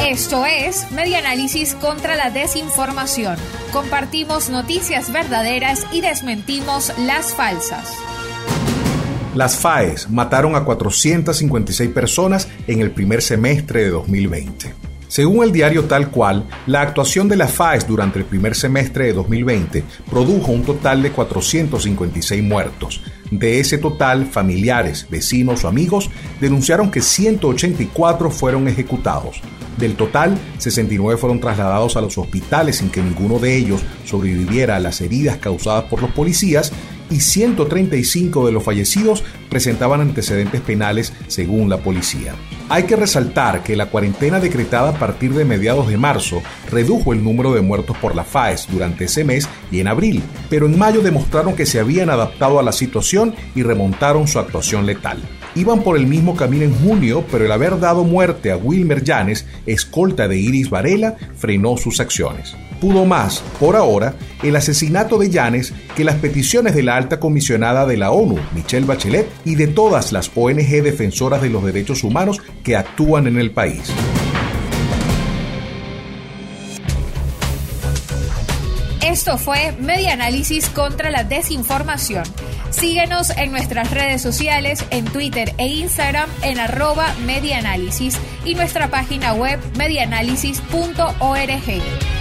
Esto es Media Análisis contra la Desinformación. Compartimos noticias verdaderas y desmentimos las falsas. Las FAES mataron a 456 personas en el primer semestre de 2020. Según el diario Tal Cual, la actuación de las FAES durante el primer semestre de 2020 produjo un total de 456 muertos. De ese total, familiares, vecinos o amigos denunciaron que 184 fueron ejecutados. Del total, 69 fueron trasladados a los hospitales sin que ninguno de ellos sobreviviera a las heridas causadas por los policías y 135 de los fallecidos presentaban antecedentes penales según la policía. Hay que resaltar que la cuarentena decretada a partir de mediados de marzo redujo el número de muertos por la FAES durante ese mes y en abril, pero en mayo demostraron que se habían adaptado a la situación y remontaron su actuación letal. Iban por el mismo camino en junio, pero el haber dado muerte a Wilmer Llanes, escolta de Iris Varela, frenó sus acciones pudo más, por ahora, el asesinato de Llanes que las peticiones de la alta comisionada de la ONU, Michelle Bachelet, y de todas las ONG defensoras de los derechos humanos que actúan en el país. Esto fue Media Análisis contra la Desinformación. Síguenos en nuestras redes sociales, en Twitter e Instagram en arroba medianálisis y nuestra página web medianálisis.org.